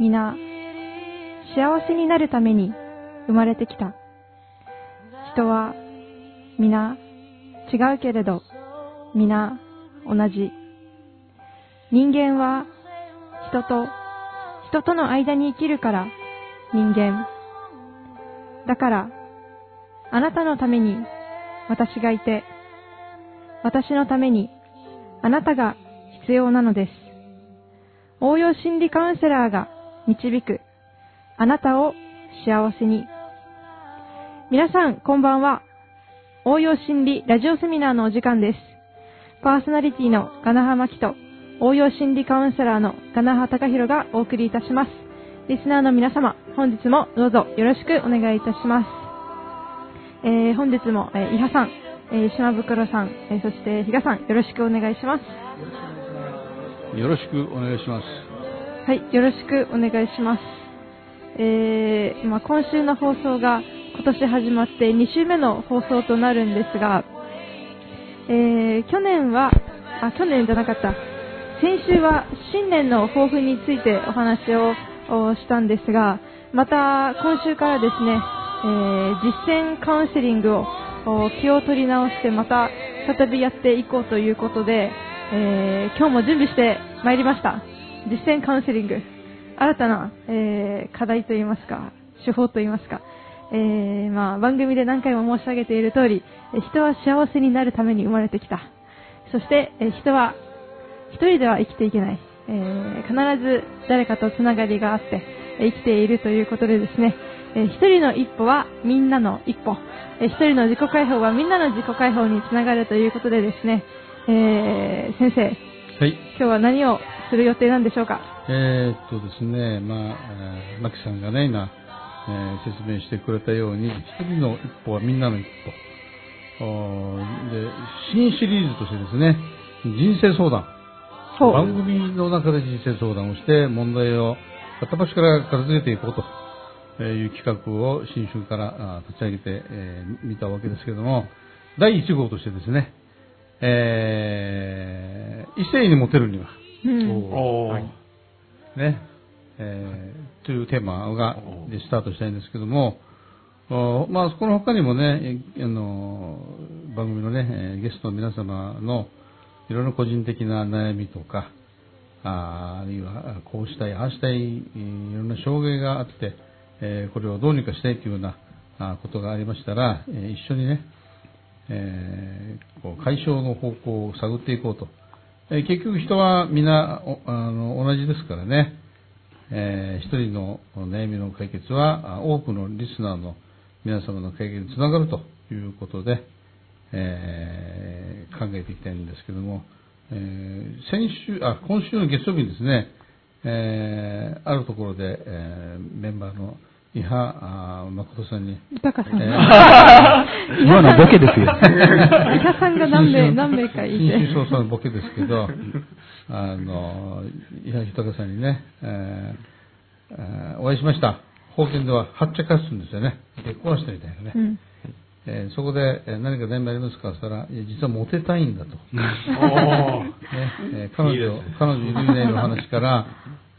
皆、幸せになるために生まれてきた。人は皆違うけれど、皆同じ。人間は人と人との間に生きるから人間。だから、あなたのために私がいて、私のためにあなたが必要なのです。応用心理カウンセラーが導くあなたを幸せに。皆さん、こんばんは。応用心理ラジオセミナーのお時間です。パーソナリティのガナハマキと応用心理カウンセラーのガナハタカヒロがお送りいたします。リスナーの皆様、本日もどうぞよろしくお願いいたします。えー、本日も、えー、伊波さん、えー、島袋さん、えー、そして比嘉さん、よろしくお願いします。よろしくお願いします。はい、よろしくお願いします。えー、まあ、今週の放送が今年始まって2週目の放送となるんですが、えー、去年は、あ、去年じゃなかった、先週は新年の抱負についてお話をしたんですが、また今週からですね、えー、実践カウンセリングを気を取り直してまた再びやっていこうということで、えー、今日も準備してまいりました。実践カウンセリング。新たな、えー、課題といいますか、手法といいますか、えー、まあ、番組で何回も申し上げている通り、人は幸せになるために生まれてきた。そして、え人は一人では生きていけない。えー、必ず誰かとつながりがあって、生きているということでですね、え一人の一歩はみんなの一歩、え一人の自己解放はみんなの自己解放につながるということでですね、えー、先生、はい、今日は何をする予定なんでしょうか？えー、っとですね、まあ、えー、マキさんがね、今、えー、説明してくれたように、一人の一歩はみんなの一歩。で、新シリーズとしてですね、人生相談。番組の中で人生相談をして、問題を片っ端から片付けていこうという企画を新春から立ち上げて、えー、見たわけですけれども、第1号としてですね、えー、異性にモテるには、うん、はい、ね、えー、というテーマがでスタートしたいんですけども、まあ、この他にもね、あの番組のね、ゲストの皆様のいろいろ個人的な悩みとか、ああるいはこうしたい、ああしたい、いろんな障害があって、えー、これをどうにかしたいというようなことがありましたら、えー、一緒にね、えー、こう解消の方向を探っていこうと。えー、結局人は皆あの同じですからね、えー、一人の悩みの解決は多くのリスナーの皆様の解決につながるということで、えー、考えていきたいんですけども、えー、先週、あ、今週の月曜日にですね、えー、あるところで、え、メンバーの伊波誠さんに。豊さん。えー、今のボケですよ。伊波さんが何名、何名かいて。新春早々のボケですけど、あの、伊波豊さんにね、えー、お会いしました。法典では、はっちゃかすんですよね。結婚したみたいなね。うんえー、そこで、えー、何か悩みありますか？って言ったら、実はモテたいんだと。ねえー、彼女、彼女いるいないの話から、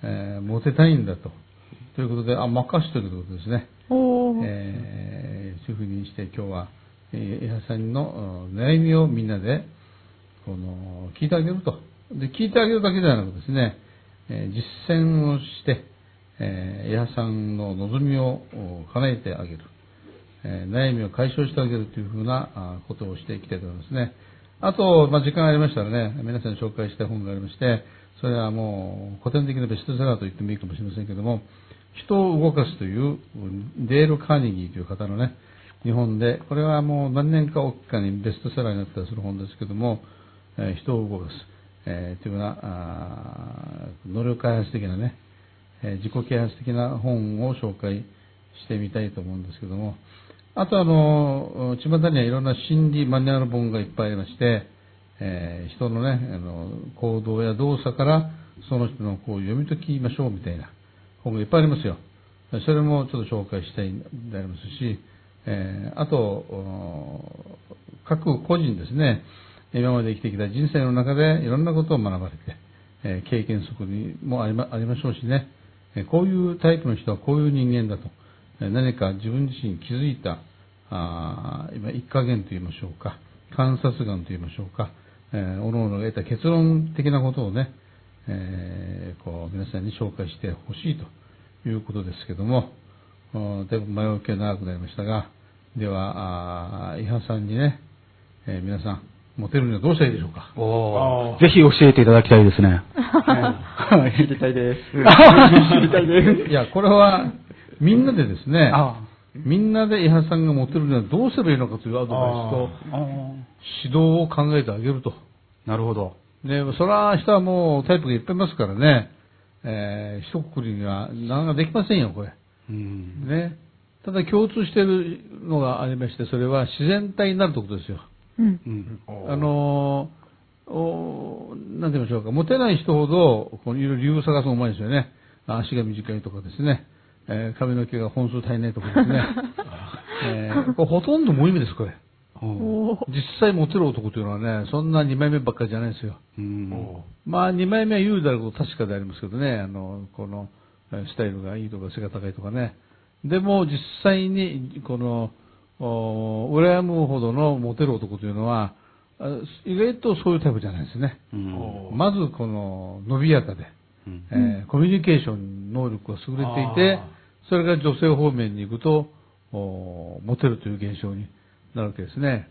えー、モテたいんだと。ということで、あ、任しということですね。えー、そういうふうにして今日は、えー、さんの悩みをみんなで、この、聞いてあげると。で、聞いてあげるだけではなくですね、えー、実践をして、えー、江原さんの望みを叶えてあげる。え悩みを解消してあげるというふうなことをしていきたいと思いますね。あと、まあ、時間ありましたらね、皆さんに紹介した本がありまして、それはもう古典的なベストセラーと言ってもいいかもしれませんけども、人を動かすというデール・カーネギーという方のね、日本で、これはもう何年かおきかにベストセラーになったりする本ですけども、え、人を動かす、えー、というような、能力開発的なね、え、自己啓発的な本を紹介してみたいと思うんですけども、あとあの、巷にはいろんな心理マニュアル本がいっぱいありまして、えー、人のね、あの、行動や動作からその人のこう読み解きましょうみたいな本がいっぱいありますよ。それもちょっと紹介したいんでありますし、えー、あと、各個人ですね、今まで生きてきた人生の中でいろんなことを学ばれて、えー、経験則にもありまありましょうしね、えこういうタイプの人はこういう人間だと、え何か自分自身気づいた、あ今、一加減と言いましょうか、観察眼と言いましょうか、えー、おのおのが得た結論的なことをね、えー、こう皆さんに紹介してほしいということですけども、だいぶ前置きが長くなりましたが、では、あ伊波さんにね、えー、皆さん、モテるにはどうしたらいいでしょうか？おぜひ教えていただきたいですね。知りたいです。知りたいです。いや、これは、みんなでですね、みんなで伊波さんがモテるにはどうすればいいのかというアドバイスと、指導を考えてあげると。なるほど。で、それは人はもうタイプがいっぱいいますからね、えー、一括りにはなかなかできませんよ、これ。うん、ね。ただ共通しているのがありまして、それは自然体になるということですよ。うん。あのおなんて言いましょうか、モテない人ほど、このいろいろ理由を探すのうまいですよね。足が短いとかですね、えー、髪の毛が本数足りないとかですね。えー、これほとんど無意味です、これ。実際モテる男というのはね、そんな2枚目ばっかりじゃないですよ。まあ2枚目は有であること確かでありますけどね、あの、この、スタイルがいいとか背が高いとかね。でも実際に、この、羨むほどのモテる男というのは、意外とそういうタイプじゃないですね。まずこの伸びやかで、えー、コミュニケーション能力が優れていて、それが女性方面に行くと、モテるという現象になるわけですね。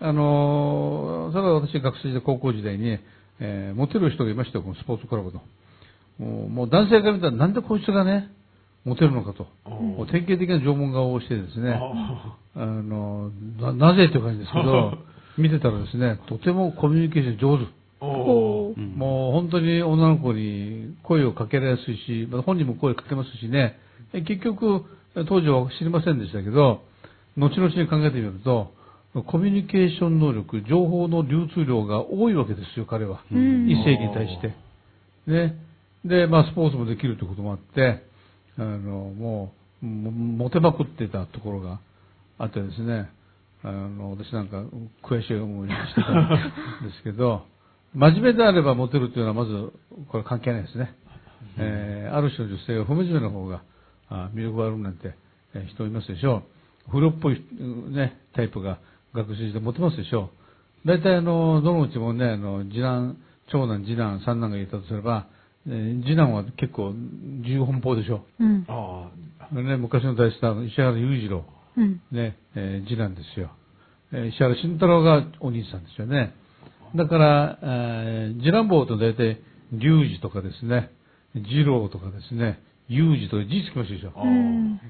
あの、それは私学生時代、高校時代に、えー、モテる人がいましたよ、このスポーツクラブの。もう男性から見たらなんでこいつがね、モテるのかと。もう典型的な縄文顔をしてですね、あのな、なぜという感じですけど、見てたらですね、とてもコミュニケーション上手。もう本当に女の子に声をかけられやすいし、本人も声かけますしね、結局、当時は知りませんでしたけど、後々に考えてみると、コミュニケーション能力、情報の流通量が多いわけですよ、彼は。異性に対して。ね。で、まあ、スポーツもできるということもあって、あの、もう、モテまくってたところがあってですね、あの、私なんか悔しい思いしてたんですけど、真面目であればモテるというのはまず、これ関係ないですね。えー、ある種の女性は不真面目な方が魅力があるなんて、え人いますでしょう。風呂っぽい、ね、タイプが学習してモテますでしょう。大体あの、どのうちもね、あの、次男、長男、次男、三男がいたとすれば、えー、次男は結構自由奔放でしょう。うん、ああ。ね、昔の大スターの石原裕次郎、うん、ね、えー、次男ですよ。えー、石原慎太郎がお兄さんですよね。だから、えー、次男坊と大体、龍二とかですね、次郎とかですね、裕二とか字つきましたでしょ。うん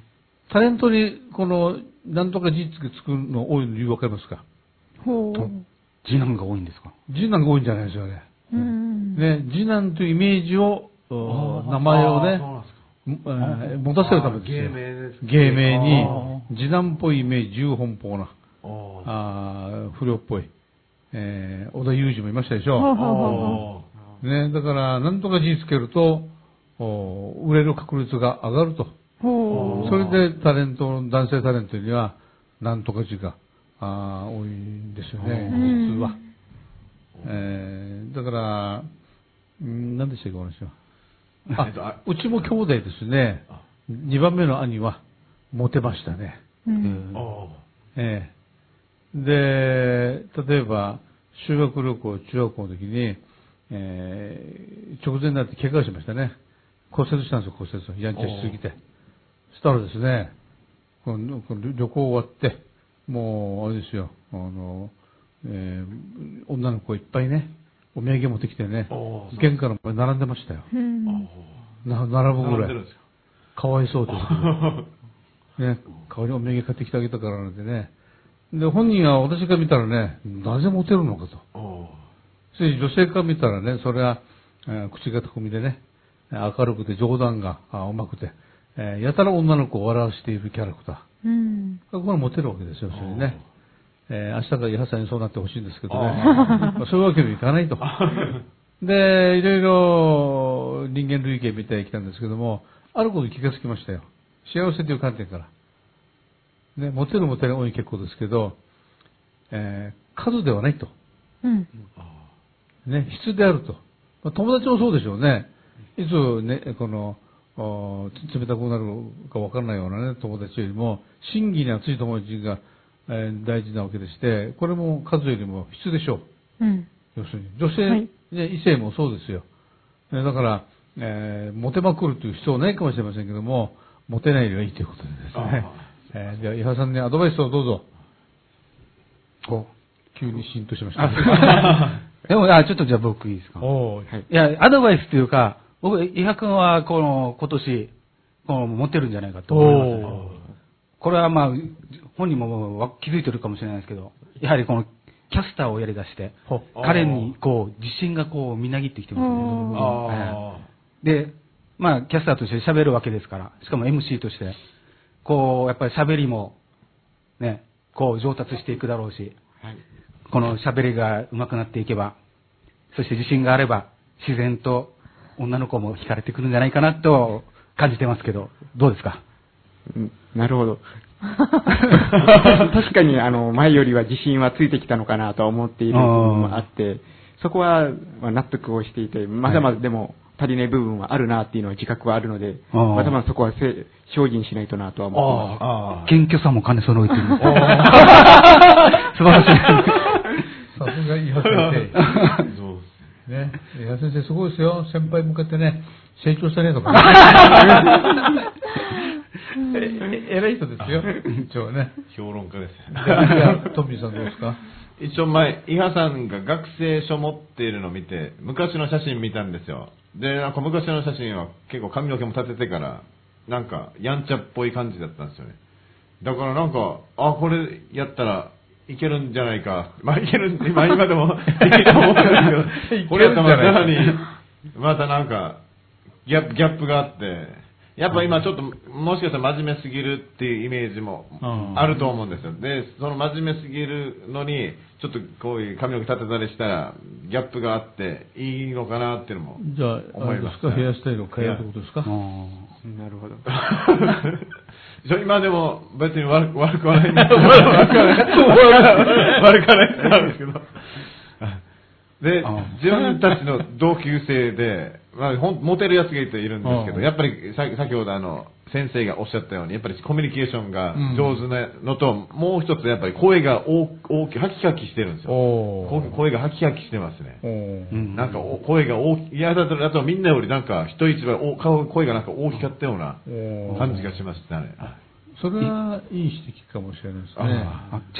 タレントに、この、なんとか字つく作るの多いの理由わかりますか？ほう。次男が多いんですか？次男が多いんじゃないですよね。うん。ね、次男というイメージを、名前をね、持たせるためですよ。芸名です。芸名に、次男っぽいイメージ、重奔放な、あ不良っぽい、えー、小田裕二もいましたでしょ。ね、だから、なんとか字つけると、売れる確率が上がると。それでタレント、男性タレントには、なんとか字があ多いんですよね、実は。えー、だから、何でしたっけ、話は。あ、うちも兄弟ですね。2番目の兄は、モテましたね。うん、えー、で、例えば、修学旅行、中学校の時に、えー、直前になって怪我しましたね。骨折したんですよ、骨折。やんちゃしすぎて。したらですね、この旅行終わって、もう、あれですよ、あの、えー、女の子いっぱいね、お土産持ってきてね、玄関の前並んでましたよ。な並ぶぐらい。か？わいそうです。ね、代わりお土産買ってきてあげたからなんでね。で、本人は私が見たらね、なぜモテるのかと。そして女性から見たらね、それは、えー、口が巧みでね、明るくて冗談がうまくて、えー、やたら女の子を笑わせているキャラクター。うん。これモテるわけですよ、それね。えー、明日から八さんにそうなってほしいんですけどね。まあ、そういうわけにはいかないと。で、いろいろ人間類型見てきたんですけども、あることに気がつきましたよ。幸せという観点から。ね、モテるモテる多い結構ですけど、えー、数ではないと。うん。ね、質であると。まあ、友達もそうでしょうね。いつね、この、冷たくなるかわからないようなね、友達よりも、真偽に熱い友達が、えー、大事なわけでして、これも数よりも質でしょう。うん。要するに。女性、はい、異性もそうですよ。だから、えー、モテまくるという必要ないかもしれませんけども、モテないよりはいいということでですね。えー、じゃあ、伊波さんにアドバイスをどうぞ。お、急にシーンとしました、でも、あ、ちょっとじゃあ僕いいですか？おはい。いや、アドバイスというか、僕、伊波君は、この、今年、この、持ってるんじゃないかと思います、これはまあ、本人も気づいてるかもしれないですけど、やはりこの、キャスターをやり出して、彼にこう、自信がこう、みなぎってきてますね。で、まあ、キャスターとして喋るわけですから、しかも MC として、こう、やっぱり喋りも、ね、こう、上達していくだろうし、はい、この喋りが上手くなっていけば、そして自信があれば、自然と女の子も惹かれてくるんじゃないかなと感じてますけど、どうですか？なるほど。確かに、あの、前よりは自信はついてきたのかなと思っている部分もあって、そこは納得をしていて、まだまだでも足りない部分はあるなっていうのは自覚はあるので、まだまだそこは精進しないとなとは思ってます。謙虚さも兼ね揃えてる。素晴らしい。さすが伊波先生。ね、伊波先生すごいですよ。先輩向かってね、成長したねとか、え偉い人ですよ、一応ね。評論家です。トミーさんどうですか？一応前、伊波さんが学生書持っているのを見て、昔の写真見たんですよ。で、なんか昔の写真は結構髪の毛も立ててから、なんかやんちゃっぽい感じだったんですよね。だからなんか、あ、これやったらいけるんじゃないか。まあいける、まあ今でもいけると思うんですけど、これやったらまたに、またなんか、ギャップ、ギャップがあって、やっぱ今ちょっと、もしかしたら真面目すぎるっていうイメージもあると思うんですよ。で、その真面目すぎるのに、ちょっとこういう髪の毛立てたりしたら、ギャップがあっていいのかなっていうのもじゃあ、思いますか？ヘアスタイルを変えるってことですか？なるほど。今でも別に悪悪くはないんですけど、悪くはない。悪くはない。なんですけど。で、自分たちの同級生で、まあ、ほんモテるやつがいているんですけど、やっぱりさ先ほどあの、先生がおっしゃったように、やっぱりコミュニケーションが上手なのと、うん、もう一つやっぱり声が大大きい、ハキハキしてるんですよ。声がハキハキしてますね。なんか声が大きい、いやだと、あとみんなよりなんか人一倍声がなんか大きかったような感じがしましたね。それはいい指摘かもしれないですね。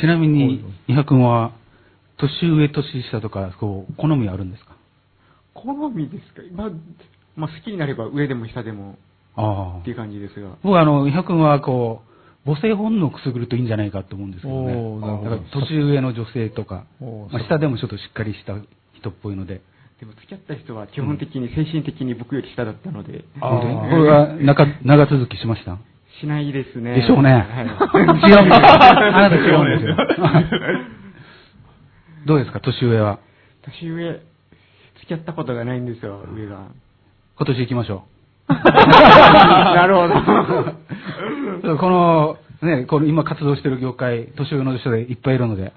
ちなみに、伊波君は、年上、年下とか、こう、好みあるんですか？好みですか、まあ、まあ、好きになれば上でも下でもっていう感じですが。僕はあの、伊波君はこう、母性本能をくすぐるといいんじゃないかと思うんですけどね。だから年上の女性とか、まあ、下でもちょっとしっかりした人っぽいので。でも付き合った人は基本的に精神的に僕より下だったので。これは長長続きしました？しないですね。でしょうね。はい、違うんですよ。あなた違うんですよ。どうですか、年上は。年上、付き合ったことがないんですよ、上が。今年行きましょう。なるほど。この、ね、この今活動してる業界、年上の人でいっぱいいるので、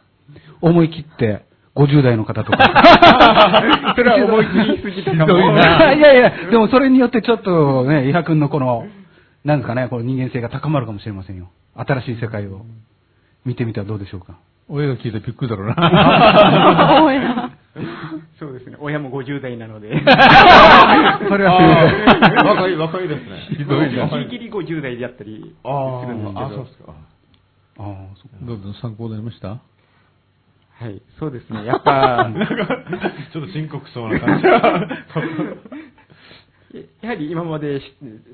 思い切って、50代の方とか。それは思い切りすぎてかも。いやいや、でもそれによってちょっとね、伊波君のこの、なんかね、この人間性が高まるかもしれませんよ。新しい世界を見てみてはどうでしょうか。親が聞いてびっくりだろうな。親。そうですね。親も50代なので。それは若い、若いですね。ひどいじゃん。ギリギリ50代であったりするんですけど。ああ、そうですか。ああ、そうどうぞ参考になりました？はい、そうですね。やっぱ、ちょっと深刻そうな感じ。やはり今まで、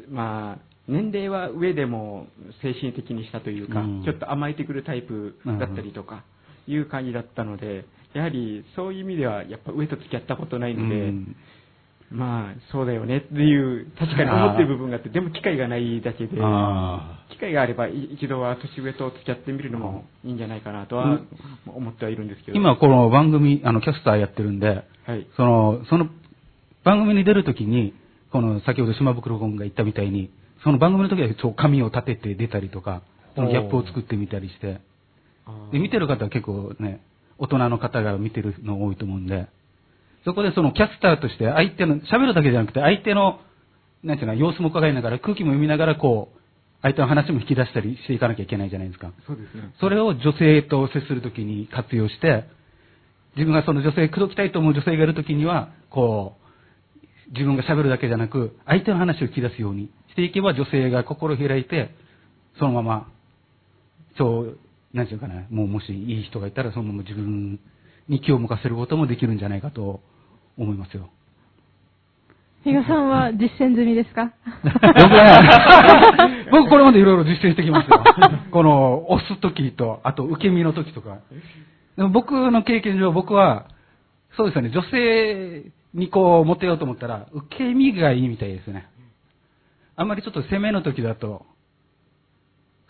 まあ、年齢は上でも精神的にしたというか、うん、ちょっと甘えてくるタイプだったりとか、いう感じだったので、やはりそういう意味では、やっぱ上と付き合ったことないので、うん、まあ、そうだよねっていう、確かに思ってる部分があって、でも機会がないだけで、機会があれば一度は年上と付き合ってみるのもいいんじゃないかなとは思ってはいるんですけど。今この番組、あの、キャスターやってるんで、はい、その、その番組に出るときに、この先ほど島袋君が言ったみたいに、その番組の時はそう紙を立てて出たりとか、そのギャップを作ってみたりして、で、見てる方は結構ね、大人の方が見てるの多いと思うんで、そこでそのキャスターとして相手の、喋るだけじゃなくて相手のなんていうの、様子も伺いながら、空気も読みながら、こう、相手の話も引き出したりしていかなきゃいけないじゃないですか。そうですね。それを女性と接するときに活用して、自分がその女性、口説きたいと思う女性がいるときには、こう、自分が喋るだけじゃなく、相手の話を引き出すようにしていけば、女性が心を開いて、そのまま、そう、なんていうかな、もうもしいい人がいたら、そのまま自分に気を向かせることもできるんじゃないかと思いますよ。比嘉さんは 実践済みですか？僕これまでいろいろ実践してきましたよ。この、押す時と、あと受け身の時とか。でも僕の経験上、僕は、そうですよね、女性にこう、モテようと思ったら、受け身がいいみたいですね。あんまりちょっと攻めの時だと、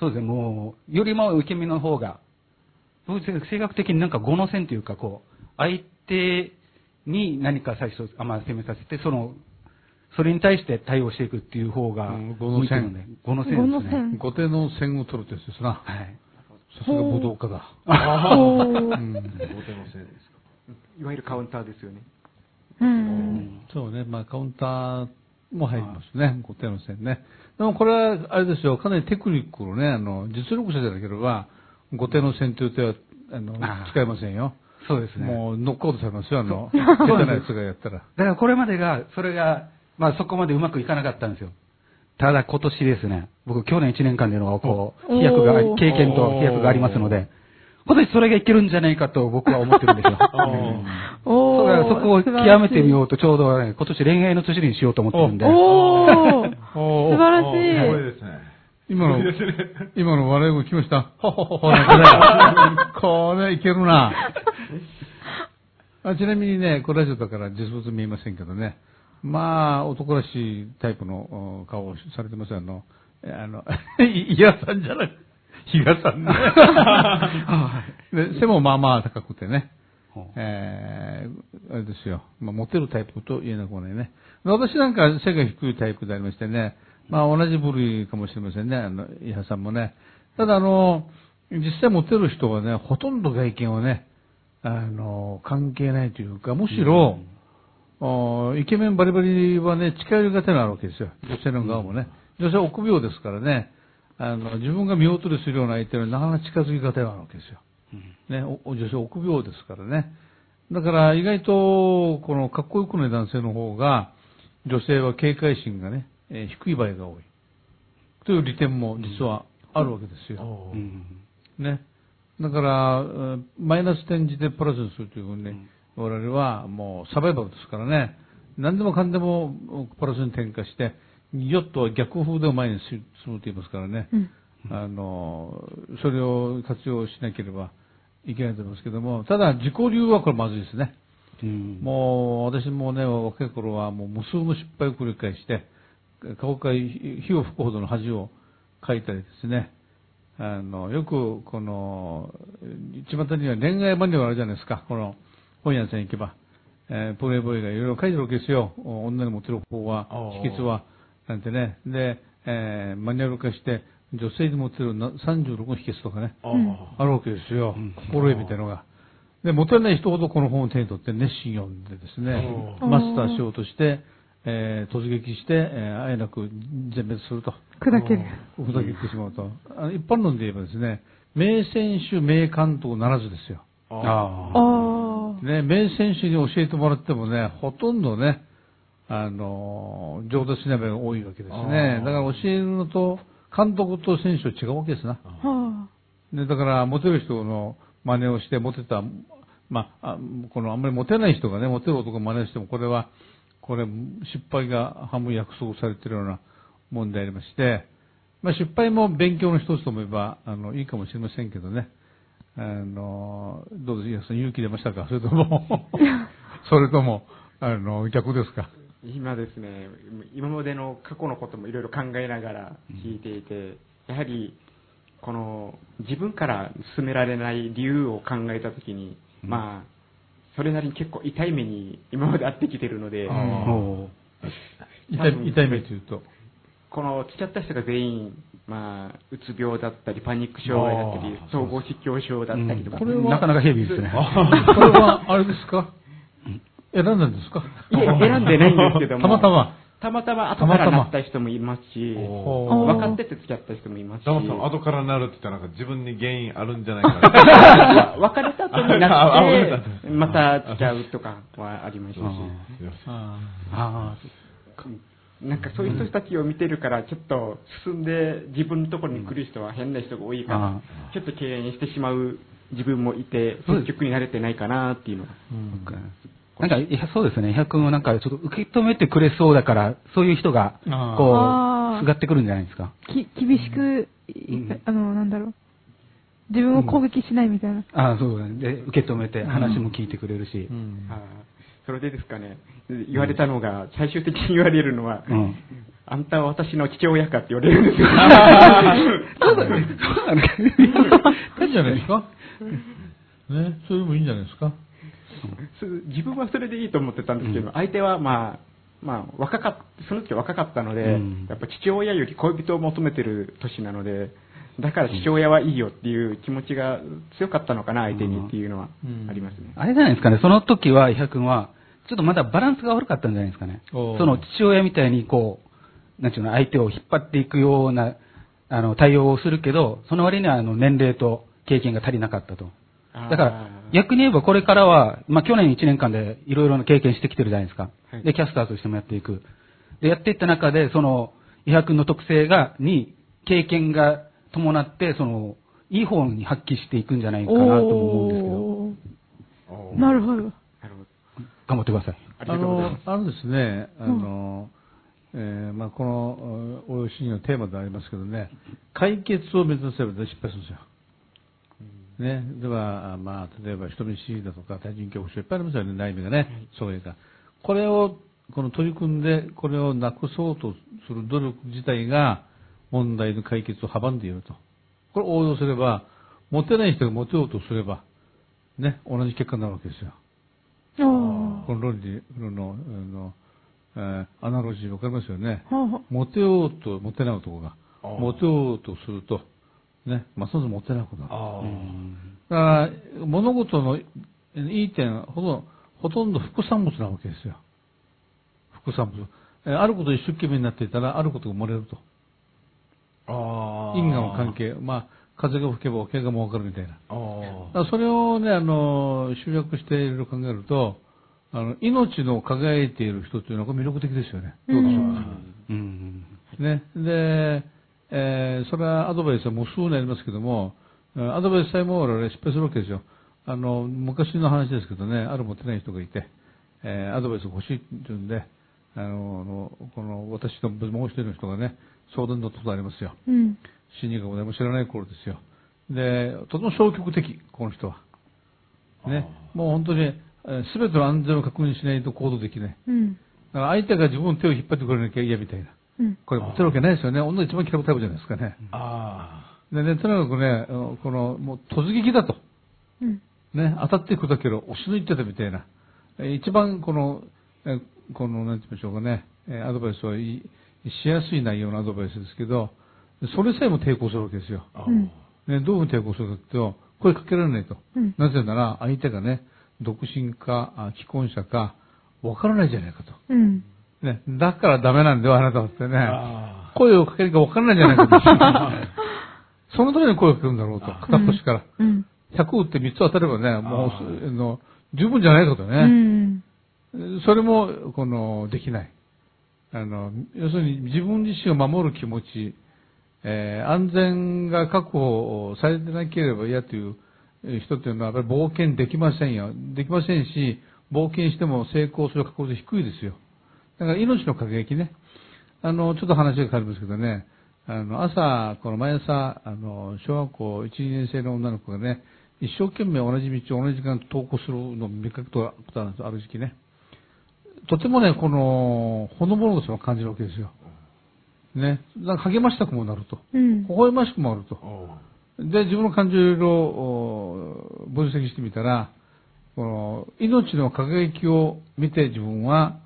そうですね、もう、よりも受け身の方が、性格的になんか語の線というか、こう、相手に何か最初、あまあ、攻めさせて、その、それに対して対応していくっていう方が、語の線。語の線ですね。後手の線を取るってやつですな。はい。さすが武道家だ。ああ。後手の線ですか。いわゆるカウンターですよね。うん。そうね。まあ、カウンターも入りますね。後手の線ね。でもこれは、あれですよ。かなりテクニックのね、あの、実力者でなければ、後手の線という手は、あの、使えませんよ。そうですね。もう、ノックアウトされますよ、あの、下手なやつがやったら。だからこれまでが、それが、まあそこまでうまくいかなかったんですよ。ただ今年ですね、僕去年1年間でのこう、飛躍が、経験と飛躍がありますので、今年それがいけるんじゃないかと僕は思ってるんですよ。それそこを極めてみようとちょうど、ね、今年恋愛の年にしようと思ってるんで。お素晴らしい。すごいですね。今の、今の笑い声来ました？ほほほほ。これいけるな。あちなみにね、これラジオだから実物見えませんけどね。まあ、男らしいタイプの顔をされてますあの、あの、いやさんじゃなく、比嘉さんね。で背もまあまあ高くてね。えー、あれですよ。まあ、モテるタイプと言えなくもないね。私なんか背が低いタイプでありましてね。まあ、同じ部類かもしれませんね。あの、伊波さんもね。ただ、あの、実際モテる人はね、ほとんど外見はね、あの、関係ないというか、むしろ、うんイケメンバリバリはね、近寄りがてなるわけですよ。女性の側もね。女性は臆病ですからね、あの、自分が見劣りするような相手はなかなか近づきがてなるわけですよ。ね、女性臆病ですからね。だから意外と、このかっこよくない男性の方が、女性は警戒心がね、えー、低い場合が多い。という利点も実はあるわけですよ。ね。だから、マイナス転じてプラスにするというふうにね、我々はもうサバイバルですからね、何でもかんでもプラスに転化して、ヨットは逆風で前に進むと言いますからね、うん、あの、それを活用しなければいけないと思いますけども、ただ自己流はこれまずいですね。うん、もう私もね、若い頃はもう無数の失敗を繰り返して、顔から火を吹くほどの恥をかいたりですね、あの、よくこの、巷には恋愛マニュアルあるじゃないですか、この、本屋さん行けば、えー、プレイボーイがいろいろ書いてるわけですよ。女に持ってる方は、秘訣は、なんてね。で、えー、マニュアル化して、女性に持ってる36の秘訣とかね、あるわけですよ。心得みたいなのが。で、持てない人ほどこの本を手に取って熱心読んでですね、マスターしようとして、えー、突撃して、えー、あえなく全滅すると。砕ける。砕けてしまうと。あの一般論で言えばですね、名選手、名監督ならずですよ。ああ。ね、名選手に教えてもらってもね、ほとんどね、あの、上達しない場合が多いわけですね。だから教えるのと、監督と選手は違うわけですな。ね、だから、モテる人の真似をして、モテた、まあ、このあんまりモテない人がね、モテる男を真似しても、これは、これ、失敗が半分約束されているようなもんでありまして、まあ、失敗も勉強の一つと思えば、あの、いいかもしれませんけどね。あの、どうですか勇気出ましたか？それとも それとも、あの、逆ですか？今ですね、今までの過去のこともいろいろ考えながら聞いていて、やはり、この、自分から進められない理由を考えたときに、うん、まあ、それなりに結構痛い目に今まで会ってきてるので、痛い痛い目というと。この来ちゃった人が全員、まあ、うつ病だったり、パニック障害だったり、総合失調症だったりとか、これはなかなかヘビーですね。これは、あれですか？選んだんですか？いえ、選んでないんですけども。たまたま。たまたま後からなった人もいますし、分かってて付き合った人もいますし。ダマさん、後からなるって言ったらなんか自分に原因あるんじゃないかな。別れた後になって、また付き合うとかはありましたし。あなんかそういう人たちを見てるから、ちょっと進んで自分のところに来る人は変な人が多いから、ちょっと敬遠してしまう自分もいて、積極になれてないかなっていうのが。なんか、いや、そうですね。伊百君はなんか、ちょっと受け止めてくれそうだから、そういう人が、こう、すがってくるんじゃないですか？き、厳しく、うん、あの、なんだろう。自分を攻撃しないみたいな。うん、ああ、そうだね。で、受け止めて、話も聞いてくれるし。うん、あそれでですかね、言われたのが、最終的に言われるのは、あんたは私の父親かって言われるんですよ。そうだね。そうだね。いいんじゃないですか？ね、それもいいんじゃないですか？自分はそれでいいと思ってたんですけど、うん、相手はまあ、まあ、若かっその時は若かったので、うん、やっぱ父親より恋人を求めてる年なので、だから父親はいいよっていう気持ちが強かったのかな、相手にっていうのはありますね。あれじゃないですかね、その時は伊波君は、ちょっとまだバランスが悪かったんじゃないですかね。その父親みたいにこう、なんていうの、相手を引っ張っていくような、あの、対応をするけど、その割にはあの、年齢と経験が足りなかったと。だから、逆に言えばこれからは、まあ、去年1年間でいろいろな経験してきてるじゃないですか。はい、で、キャスターとしてもやっていく。で、やっていった中で、その、伊波君の特性が、に、経験が伴って、その、いい方に発揮していくんじゃないかなと思うんですけど。なるほど。頑張ってください。あの、あのですね、あの、うん、えー、まあ、この、およしのテーマでありますけどね、解決を目指せば失敗するんですよ。ね、では、まあ、例えば人見知りだとか、対人恐怖症いっぱいありますよね、悩みがね、はい、そういうか。これを、この取り組んで、これをなくそうとする努力自体が、問題の解決を阻んでいると。これを応用すれば、モテない人がモテようとすれば、ね、同じ結果になるわけですよ。この論理の、のえー、アナロジーわかりますよね。モテようと、モテない男が、モテようとすると、ね、ますます持てなくなる。だから、物事のいい点ほとほとんど副産物なわけですよ。副産物。あること一生懸命になっていたら、あることが漏れると。因果の関係。まあ、風が吹けば怪我もわかるみたいな。それをね、あの、集約していろいろ考えると、あの、命の輝いている人というのは魅力的ですよね。どうでしょうか。うん、ね。で、えー、それはアドバイスはもう数年ありますけども、アドバイスさえも我々失敗するわけですよ。あの、昔の話ですけどね、ある持ってない人がいて、えー、アドバイスが欲しいっていうんで、あの、この、私ともう一人の人がね、相談に乗ったことありますよ。うん。心理学もでも知らない頃ですよ。で、とても消極的、この人は。ね。もう本当に、すべての安全を確認しないと行動できない。うん。だから相手が自分の手を引っ張ってくれなきゃ嫌みたいな。これ持ってるわけないですよね。女一番嫌うタイプじゃないですかね。ああ。でね、とにかくね、この、もう突撃だと。うん、ね、当たっていくだけど、押し抜いてたみたいな。一番この、この、なんて言いましょうかね、アドバイスはしやすい内容のアドバイスですけど、それさえも抵抗するわけですよ。ね、どういうふうに抵抗するかっていうと、声かけられないと。うん、なぜなら、相手がね、独身か、既婚者か、わからないじゃないかと。うんね、だからダメなんだよ、あなたってね。声をかけるか分からないじゃないかと。そのために声をかけるんだろうと、片っ端から。うん、100打って3つ当たればね、もう、の十分じゃないかとね。うん、それも、この、できない。あの、要するに自分自身を守る気持ち、えー、安全が確保されてなければ嫌という人っていうのは、やっぱり冒険できませんよ。できませんし、冒険しても成功する確率低いですよ。だから命の輝きね。あの、ちょっと話が変わりますけどね、あの、朝、この毎朝、あの、小学校1、2年生の女の子がね、一生懸命同じ道を同じ時間登校するのを見かけたことあるんですある時期ね。とてもね、この、ほのぼのとした感じるわけですよ。ね。なんか励ましたくもなると。うん、微笑ましくもあると。で、自分の感情をいろいろ分析してみたら、この、命の輝きを見て自分は、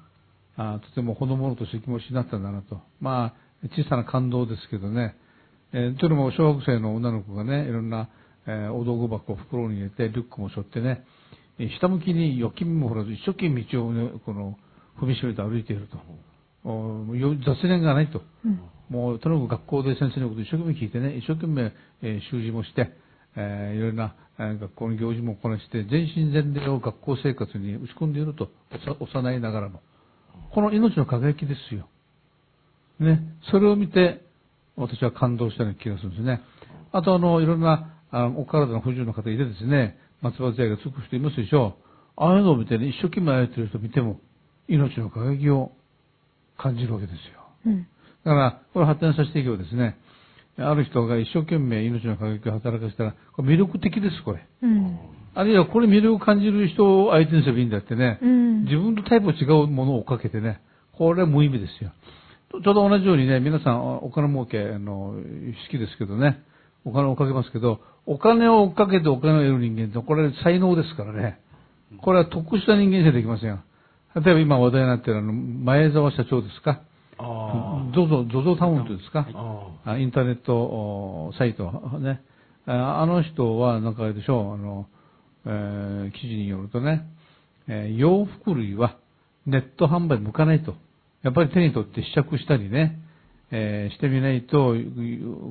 あとてもほのぼのとした気持ちになったんだなと。まあ、小さな感動ですけどね。えー、というのも小学生の女の子がね、いろんな、えー、お道具箱を袋に入れて、リュックも背負ってね、下向きに預金も振らず、一生懸命道を、ね、この、踏みしめて歩いていると。雑念がないと。うん、もう、とにかく学校で先生のことを一生懸命聞いてね、一生懸命、えー、習字もして、えー、いろいろな、えー、学校の行事もこなして、全身全霊を学校生活に打ち込んでいると、幼いながらの。この命の輝きですよ。ね。それを見て、私は感動したような気がするんですね。あと、あの、いろんな、あお体の不自由な方いてですね、松葉杖がつく人いますでしょう。ああいうのを見てね、一生懸命やってる人を見ても、命の輝きを感じるわけですよ。うん、だから、これ発展させていけばですね、ある人が一生懸命命の輝きを働かせたら、これ魅力的です、これ。うん、あるいはこれ魅力を感じる人を相手にすればいいんだってね、うん、自分とタイプが違うものを追っかけてね、これは無意味ですよ。ちょうど同じようにね、皆さんお金儲けの好きですけどね、お金を追っかけますけど、お金を追っかけてお金を得る人間って、これ才能ですからね。これは特殊な人間じゃできませんよ。例えば今話題になっているあの、前澤社長ですか？ゾゾ、ゾゾタウンとですか？インターネットサイトね。あの人は、なんかあれでしょう、あの、え、記事によるとね、え、洋服類はネット販売向かないと。やっぱり手に取って試着したりね、えー、してみないと、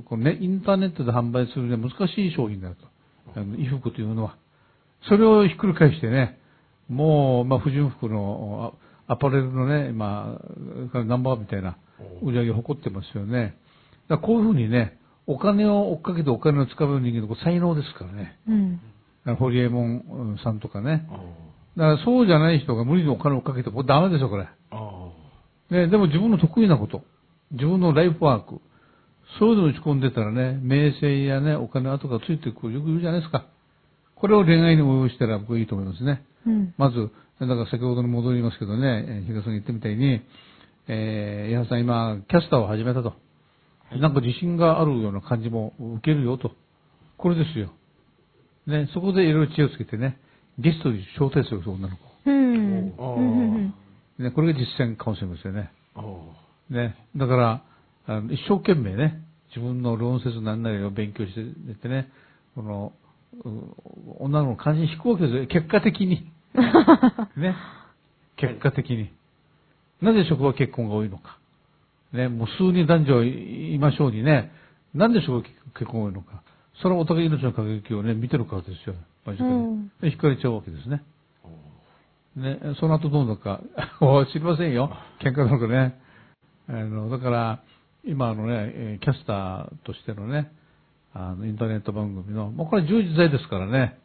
このね、インターネットで販売するには難しい商品だと。あの衣服というのは。それをひっくり返してね、もう、まあ、婦人服のアパレルのね、まあ、ナンバーみたいな売り上げを誇ってますよね。だこういうふうにね、お金を追っかけてお金を使う人間の才能ですからね。うん、ホリエモンさんとかね。だからそうじゃない人が無理にお金をかけてもダメですよ、これ。ね、でも自分の得意なこと、自分のライフワーク、そういうのを打ち込んでたらね、名声やね、お金後がついてくる、よく言うじゃないですか。これを恋愛に応用したら僕いいと思いますね。うん、まず、だから先ほどに戻りますけどね、東さんが言ったみたいに、えー、矢原さん今、キャスターを始めたと。なんか自信があるような感じも受けるよと。これですよ。ね、そこでいろいろ知恵をつけてね、ゲストに招待する女の子。うん。ね、これが実践カウンセリングですよね。ね、だから、あの一生懸命ね、自分の論説何なりを勉強しててね、この、女の子の関心引くわけですよ。結果的に。ね。結果的に。なぜ職場結婚が多いのか。ね、もう数人男女いましょうにね、なんで職場結婚が多いのか。それはお互い命の輝きをね、見てるからですよ。間近に。うん、惹かれちゃうわけですね。ね、その後どうなのか、知りませんよ。喧嘩なのかね。あの、だから、今のね、キャスターとしてのね、あの、インターネット番組の、もうこれ充実剤ですからね、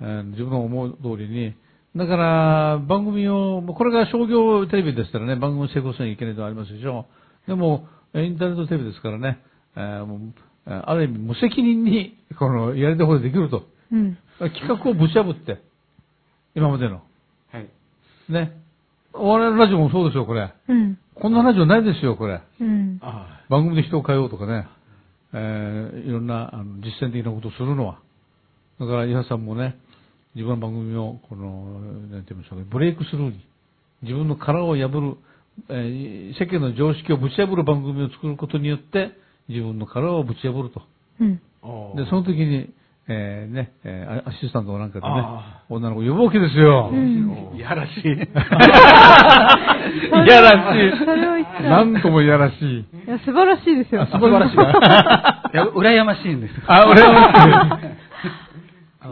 えー、自分の思う通りに、だから、番組を、これが商業テレビでしたらね、番組を成功しなきゃいけないとありますでしょう。でも、インターネットテレビですからね、えー、もうある意味無責任に、この、やりたいことできると。うん、企画をぶち破って、今までの。はい。ね。我々のラジオもそうですよ、これ。うん。こんなラジオないですよ、これ。うん。番組で人を変えようとかね。えー、いろんなあの実践的なことをするのは。だから、伊波さんもね、自分の番組を、この、なんて言いましょうか、ブレイクスルーに、自分の殻を破る、えー、世間の常識をぶち破る番組を作ることによって、自分の殻をぶち破ると。うん。で、その時に、えー、ね、えー、アシスタントなんかでね、女の子呼ぶわけですよ。うん、いやらしい。いやらしい。なんともいやらしい。いや、素晴らしいですよ。素晴らしい。いや、羨ましいんです。あ、羨まし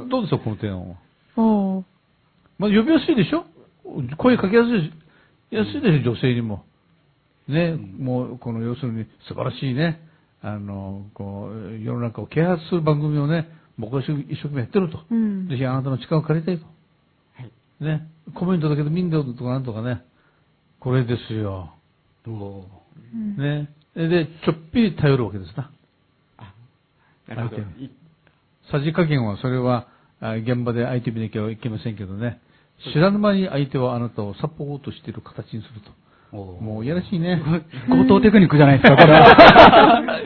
い。どうですか、この提案は？おまあ、呼びやすいでしょ？声かけやすい、やすいでしょ、女性にも。ね、もう、この、要するに、素晴らしいね、あの、こう、世の中を啓発する番組をね、僕は一生懸命やってると。うん、ぜひあなたの力を借りたいと。はい。ね。コメントだけで民謡とかなんとかね。これですよ。どう？ね。で、ちょっぴり頼るわけですな。あ、なるほど。さじ加減は、それは、現場で相手見なきゃいけませんけどね。知らぬ間に相手はあなたをサポートしている形にすると。もういやらしいね。高等テクニックじゃないですか、これは。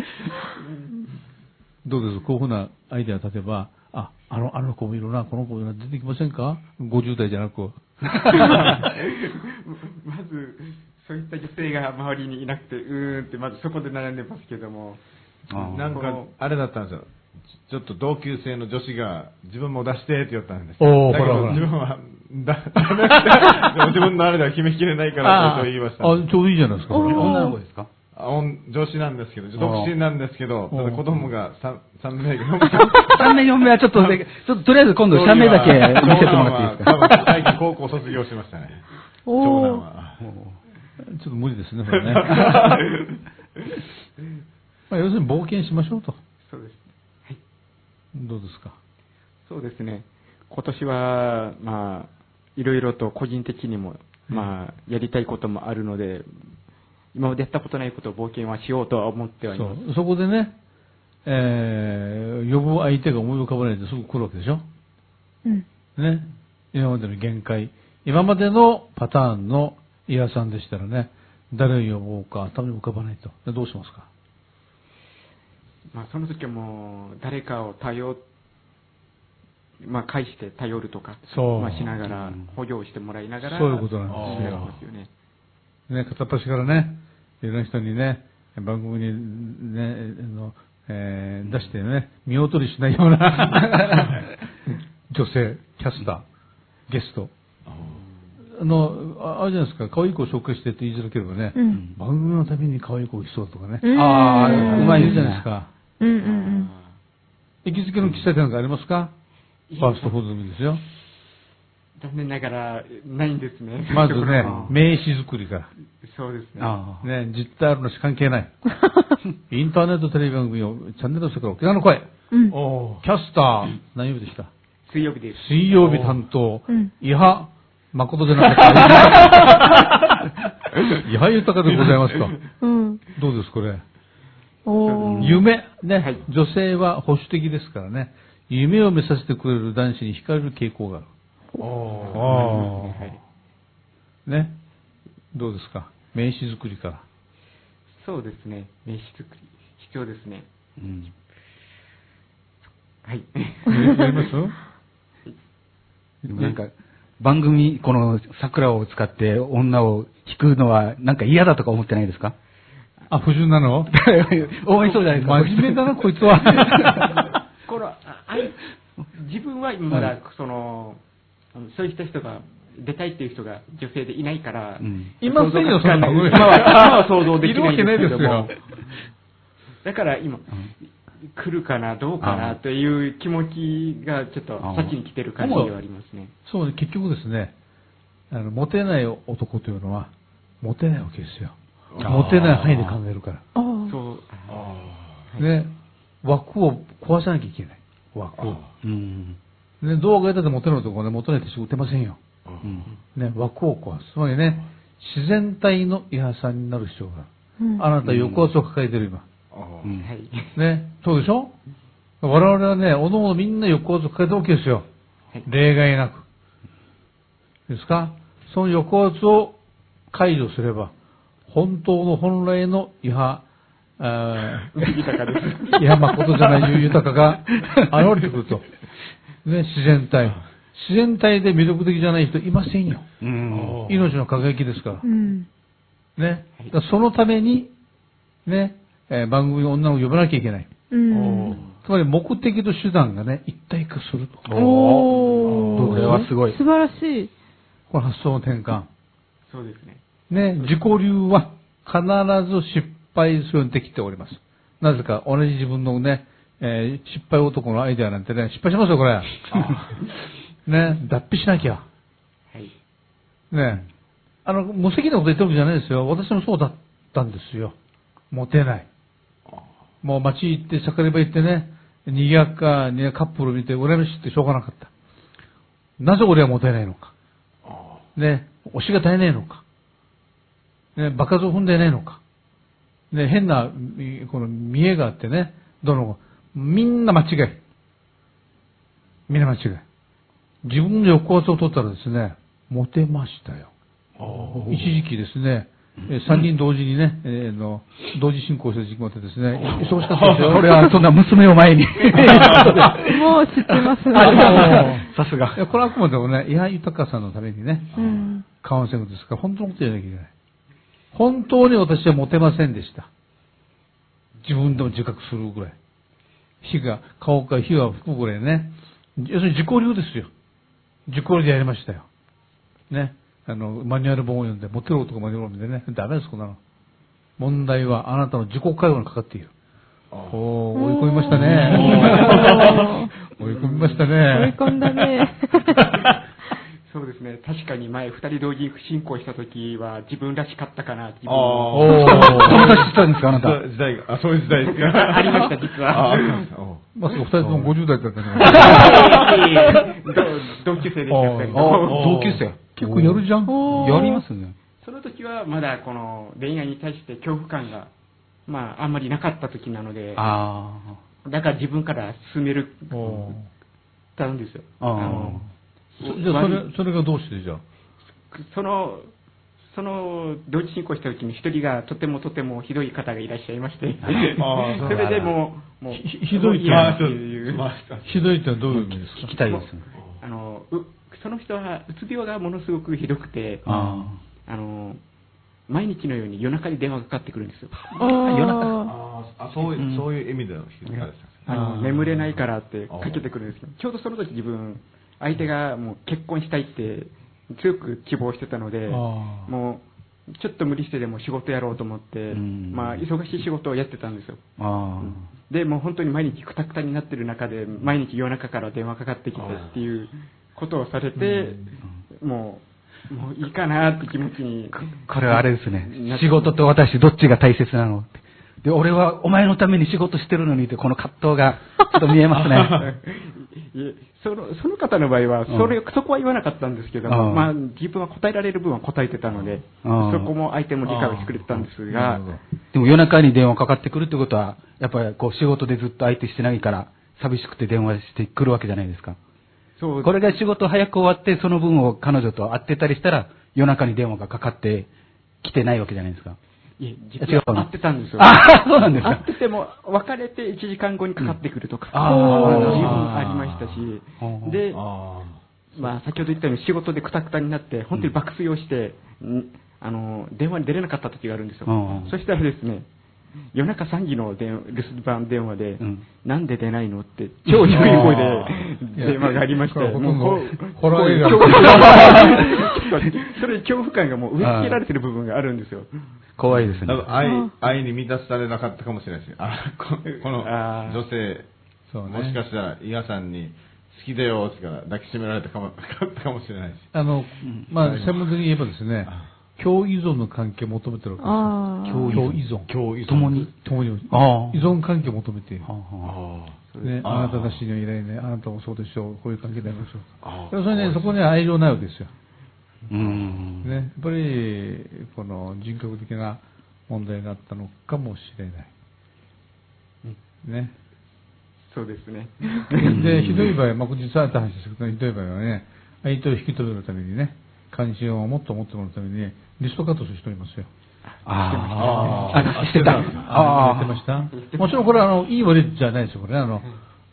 どうです？こういうふうなアイデア例えば、あ、あの、あの子もいるな、この子もいるな、出てきませんか ?50 代じゃなく。まず、そういった女性が周りにいなくて、うーんって、まずそこで悩んでますけども。なんか、あれだったんですよ。ちょっと同級生の女子が自分も出してって言ったんですおだけど自分は、だ、ダメ自分のあれでは決めきれないからと言いました。あ、ちょうどいいじゃないですか。女の子ですか？女子なんですけど、独身なんですけど、ただ子供が 3, 3名、4名。3名、4名はちょっと、ちょっととりあえず今度3名だけ見せてもらっていいですか？最近高校卒業しましたね。長男は。ちょっと無理ですね、これね。まあ、要するに冒険しましょうと。そうです。はい。どうですか？そうですね。今年は、まあ、いろいろと個人的にも、まあ、やりたいこともあるので、今までやったことないことを冒険はしようとは思ってはいます。そそこでね、えー、呼ぶ相手が思い浮かばないですぐ来るわけでしょ？うん。ね。今までの限界。今までのパターンのイヤさんでしたらね、誰を呼ぼうか頭に浮かばないと。どうしますか？まあ、その時はもう、誰かを頼まあ、返して頼るとか、まあ、しながら、補助をしてもらいながら、そういうことなんですよ。ね。ね、片っ端からね、いろんな人にね、番組にね、のえー、出してね、見劣りしないような 女性、キャスター、ゲスト。あの、あれじゃないですか、可愛い子を紹介してって言いづらければね、うん、番組のために可愛い子をそうとかね。ああ、うまいじゃないですか。うんうんうん。行きつけの喫茶店なんかありますか？ファーストフードでもいいですよ。残念ながら、ないんですね。まずね、名刺作りから。そうですね。ね、実態あるのし関係ない。インターネットテレビ番組をチャンネルするから沖縄の声。うん、キャスター、何曜日でした？水曜日です。水曜日担当。いは、誠でな かった。いは豊でございますか。うん、どうですこれ？夢？ね、はい、女性は保守的ですからね。夢を見させてくれる男子に惹かれる傾向がある。ああ。はい。ね？どうですか？名刺作りから。そうですね。名刺作り。必要ですね。うん。はい。やります？なんか、番組、この桜を使って女を引くのは、なんか嫌だとか思ってないですか？あ、不純なの？応援そうじゃないですか。真面目だな、こいつは。これ、あ自分はまだ、その、そういった人が出たいっていう人が女性でいないから、うん、いませんよ、そんな今は想像できないんですけども。だから今、来るかな、どうかなという気持ちがちょっと先に来てる感じではありますね。そう、結局ですね、あの、モテない男というのは、モテないわけですよ。モテない範囲で考えるから。そう。ね、枠を壊さなきゃいけない。枠を。うんね、動画やったってモテる男はね、モテないって打てませんよ。うん、ね、枠を壊す。つまりね、自然体の違反さんになる必要がある。うん、あなた抑圧を抱えてる今。うん、ね、そうでしょ？我々はね、おのおのみんな抑圧を抱えてるわけですよ。はい、例外なく。ですか？その抑圧を解除すれば、本当の本来の違反、豊かです。いや、誠じゃない豊かが 現れてくると。ね、自然体。自然体で魅力的じゃない人いませんよ。うん、命の輝きですから。うん、ね。そのために、ね、えー、番組の女を呼ばなきゃいけない。うん、つまり目的と手段がね、一体化すると。おこれはすごい。素晴らしい。この発想の転換。そうですね。ね、自己流は必ず失敗するようにできております。なぜか同じ自分のね、えー、失敗男のアイデアなんてね、失敗しますよ、これ。ね、脱皮しなきゃ。はい。ね、あの、無責任なこと言ってるわけじゃないですよ。私もそうだったんですよ。モテない。もう街行って、盛り場行ってね、賑やかにカップル見て、羨ましくてしょうがなかった。なぜ俺はモテないのか。ね、推しが絶えねえのか。ね、場数を踏んでねえのか。ね、変な、この見栄があってね、どの、みんな間違い。みんな間違い。自分の抑圧を取ったらですね、モテましたよ。一時期ですね、三人同時にね、えー、の、同時進行した時期もあってですね、忙しかったですよ。これはそんな娘を前に。もう知ってますね。さすが。これはあくまでもね、いや、豊さんのためにね、うん、カウンセリングですから、本当のことじゃなきゃいけない。本当に私はモテませんでした。自分でも自覚するぐらい。火が、顔か火は吹くぐらいね。要するに自己流ですよ。自己流でやりましたよ。ね。あの、マニュアル本を読んで、モテる男マニュアル本でね。ダメです、こんなの。問題はあなたの自己会話にかかっている。お追い込みましたね。追い込みましたね。追い込んだね。そうですね。確かに前、二人同時進行した時は自分らしかったかなって。ああ。お友達したんですか、あなた。時代が、あ、そういう時代ですか。ありました、実は。あ、まさか二人とも50代だったね。同級生でした、同級生。結構やるじゃん。やりますね。その時はまだこの恋愛に対して恐怖感が、まあ、あんまりなかった時なので、あだから自分から進める、たんですよ。あのじゃあそれ、それがどうしてじゃあ？その、その、同時進行したうちに一人がとてもとてもひどい方がいらっしゃいまして、それでもう、もう、ひどいっていう。ひどいってどういう意味ですか？聞きたいです。あの、その人は、うつ病がものすごくひどくて、あの、毎日のように夜中に電話がかかってくるんですよ。夜中あそういう、そういう意味でのあの眠れないからってかけてくるんですけど、ちょうどその時自分、相手がもう結婚したいって強く希望してたので、もうちょっと無理してでも仕事やろうと思って、まあ、忙しい仕事をやってたんですよ。で、もう本当に毎日くたくたになってる中で、毎日夜中から電話かかってきてっていうことをされて、もう、もういいかなって気持ちに。これはあれですね。仕事と私どっちが大切なの？って。で、俺はお前のために仕事してるのにって、この葛藤がちょっと見えますね。そのその方の場合は、それ、うん、そこは言わなかったんですけども、まあ、自分は答えられる分は答えてたので、そこも相手も理解をしてくれてたんですが。でも夜中に電話かかってくるってことは、やっぱりこう仕事でずっと相手してないから、寂しくて電話してくるわけじゃないですか。そうこれが仕事早く終わって、その分を彼女と会ってたりしたら、夜中に電話がかかってきてないわけじゃないですか。いえ、実は会ってたんですよ。あそうなんですか。会ってても、別れて1時間後にかかってくるとか、うん、あありましたし、で、まあ、先ほど言ったように仕事でくたくたになって、本当に爆睡をして、うん、あの、電話に出れなかった時があるんですよ。そしたらですね、夜中3時の電留守番電話で、うん、なんで出ないのって、超低い声で電話がありまして、もう、ホラー映画。それ恐怖感がもう植え付けられてる部分があるんですよ。怖いですね。愛、愛に満たされなかったかもしれないし、あここの女性、そうね、もしかしたら、伊賀さんに、好きだよってから抱きしめられたかもかもしれないし。あの、まあ、専門的に言えばですね、共依存の関係を求めてるわけですよ。共依存。共依存。共に。共に。依存関係を求めている。ね、あなたたちにはいないね。あなたもそうでしょう。こういう関係でありましょう。それね、そこには愛情ないわけですよ。うん。ね、やっぱり、この人格的な問題があったのかもしれない。ね。そうですね。で、ひどい場合、まあ、実際あった話ですけど、ひどい場合はね、相手を引き止めるためにね、関心をもっと持ってもらうために、リストカットする人いますよ。ああ、してた。ああ、してましたもちろんこれは、あの、いい悪いじゃないですよ、これね。あの、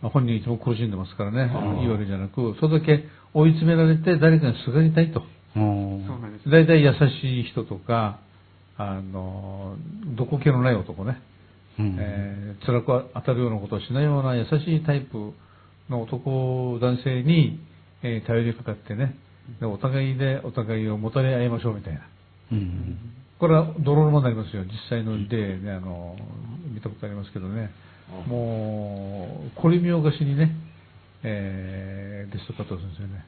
本人いつも苦しんでますからね。いい悪いじゃなく、それだけ追い詰められて誰かにすがりたいと。大体優しい人とか、あの、毒気のない男ね。うん、えー、辛く当たるようなことをしないような優しいタイプの男、男性に、えー、頼りかかってね、でお互いでお互いをもたれ合いましょうみたいな。うん、これは泥沼になりますよ。実際の例ね、あの、見たことありますけどね。もう、こりみをがしにね、えー、デストカットするんですよね。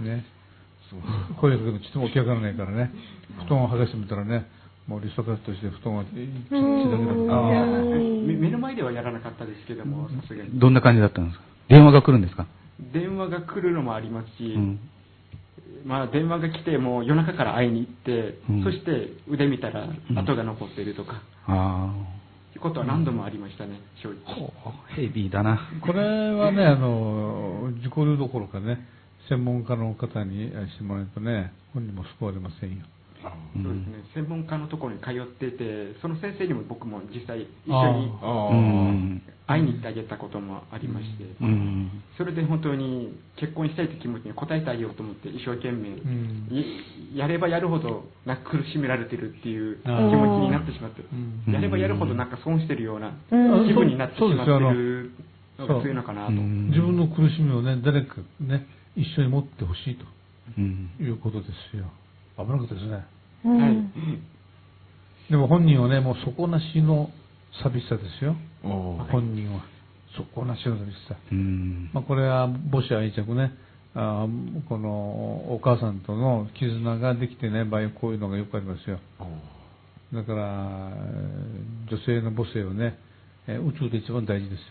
ね。声かけてもちっとも起き上がらないからね。布団を剥がしてみたらね、もうリストカットして布団は血だけだった目の前ではやらなかったですけども、さすがに。どんな感じだったんですか？電話が来るんですか？電話が来るのもありますし、うん、まあ、電話が来ても夜中から会いに行って、うん、そして腕見たら跡が残っているとか、うん、あいうことは何度もありましたね、正直。ヘビーだな。これはね、あの、自己流どころかね、専門家の方にしてもらえるとね、本人も救われませんよ。そうですね、専門家のところに通ってて、その先生にも僕も実際一緒に会いに行ってあげたこともありまして、それで本当に結婚したいという気持ちに応えてあげようと思って一生懸命、やればやるほどなんか苦しめられてるっていう気持ちになってしまって、やればやるほどなんか損してるような気分になってしまってるのが強いのかなと。自分の苦しみをね、誰かね、一緒に持ってほしいということですよ。危なかったですね。はい。でも本人はね、もう底なしの寂しさですよ。本人は。底なしの寂しさ。まあ、これは母子愛着ね。あこのお母さんとの絆ができてない場合こういうのがよくありますよ。だから、女性の母性をね、宇宙で一番大事ですよ。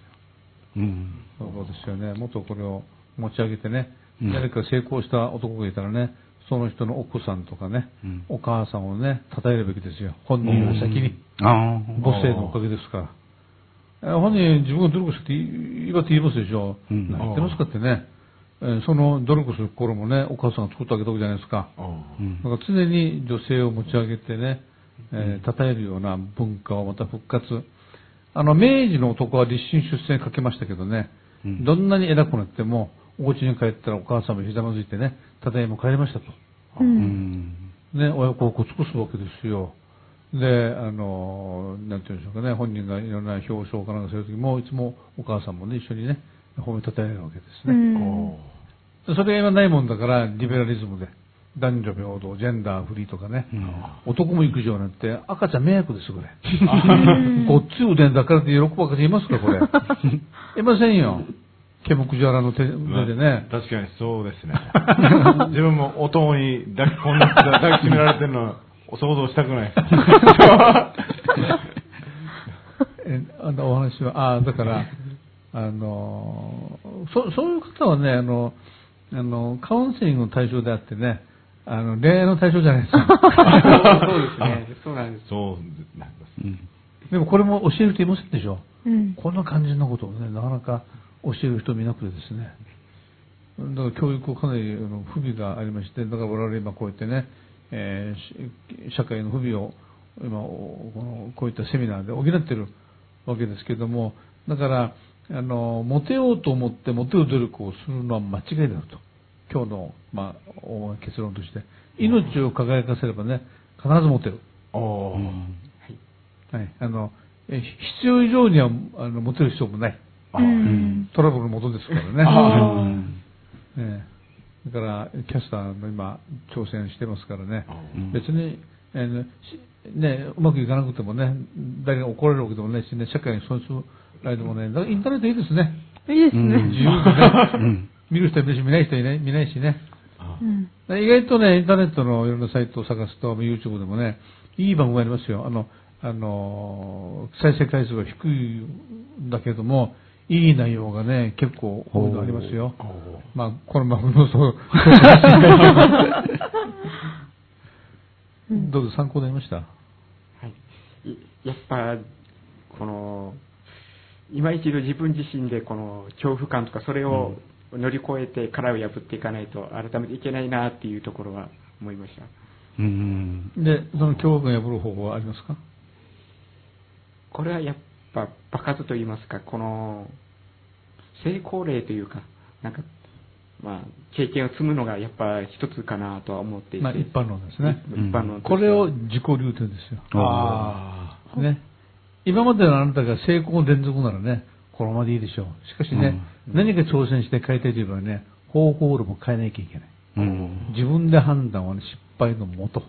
うん、そうですよね。もっとこれを持ち上げてね、誰か成功した男がいたらね、その人の奥さんとかね、うん、お母さんをね、称えるべきですよ。本人より先に。母性のおかげですから。本人自分が努力して言って言いますでしょ？うん、何言ってますかってね。その努力する頃もね、お母さんが作ってあげたわけじゃないですか。だから常に女性を持ち上げてね、えー、称えるような文化をまた復活。あの、明治の男は立身出世かけましたけどね、うん、どんなに偉くなっても、お家に帰ったらお母さんもひざまずいてね、ただいま帰りましたと。うん、ね、親子を尽くすわけですよ。で、あの、なんていうんでしょうかね、本人がいろんな表彰かなんかするときも、いつもお母さんもね、一緒にね、褒めたたえるわけですね。うん、それが今ないもんだから、リベラリズムで。男女平等、ジェンダーフリーとかね、うん、男も育児をなんて赤ちゃん迷惑です、これ。ごっつい腕だからって喜ぶわけでいますか、これ。いませんよ。ケモクジャラの手上でね、確かにそうですね。自分もお供に抱き込んで抱きしめられてるのお想像したくない。えあのお話は、あだから、あのそ、そういう方はね、あの、あの、カウンセリングの対象であってね、あの、恋愛の対象じゃないですか。そうですね。そうなんです。そうなんです。うん、でもこれも教える人いませんでしょ？うん、こんな感じのことをね、なかなか教える人もいなくてですね。だから教育をかなり不備がありまして、だから我々今こうやってね、えー、社会の不備を今このこういったセミナーで補ってるわけですけども、だから、あの、モテようと思ってモテる努力をするのは間違いだと。今日の、まあ、結論として。命を輝かせればね、必ずモテる。うん、はい。あの、必要以上にはあのモテる必要もない。トラブルのもとですからね。ねだから、キャスターも今、挑戦してますからね。別に、えー、ね、うまくいかなくてもね、誰が怒られるわけでもないしね、社会に損失られてもね、だからインターネットいいですね。いいですね。自由にね。見る人はいるし、見ない人いない見ないしね。意外とね、インターネットのいろんなサイトを探すと、YouTube でもね、いい番組ありますよ。あの、あの、再生回数が低いんだけども、いい内容がね、結構多いのありますよ。まあ、この番組もそう、どうぞ参考になりました？はい。やっぱ、この、今一度自分自身でこの恐怖感とかそれを乗り越えて殻を破っていかないと改めていけないなっていうところは思いました。うん。で、その恐怖感を破る方法はありますか？これはやっぱ場数といいますか、この成功例というか、なんか、まあ、経験を積むのがやっぱ一つかなとは思っていて。まあ、一般論ですね。一般論、これを自己流というんですよ。ああ。ね。今までのあなたが成功連続ならね、このままでいいでしょう。しかしね、うん、何か挑戦して変えたいという場合はね、方法論も変えなきゃいけない。うん、自分で判断は、ね、失敗のもと。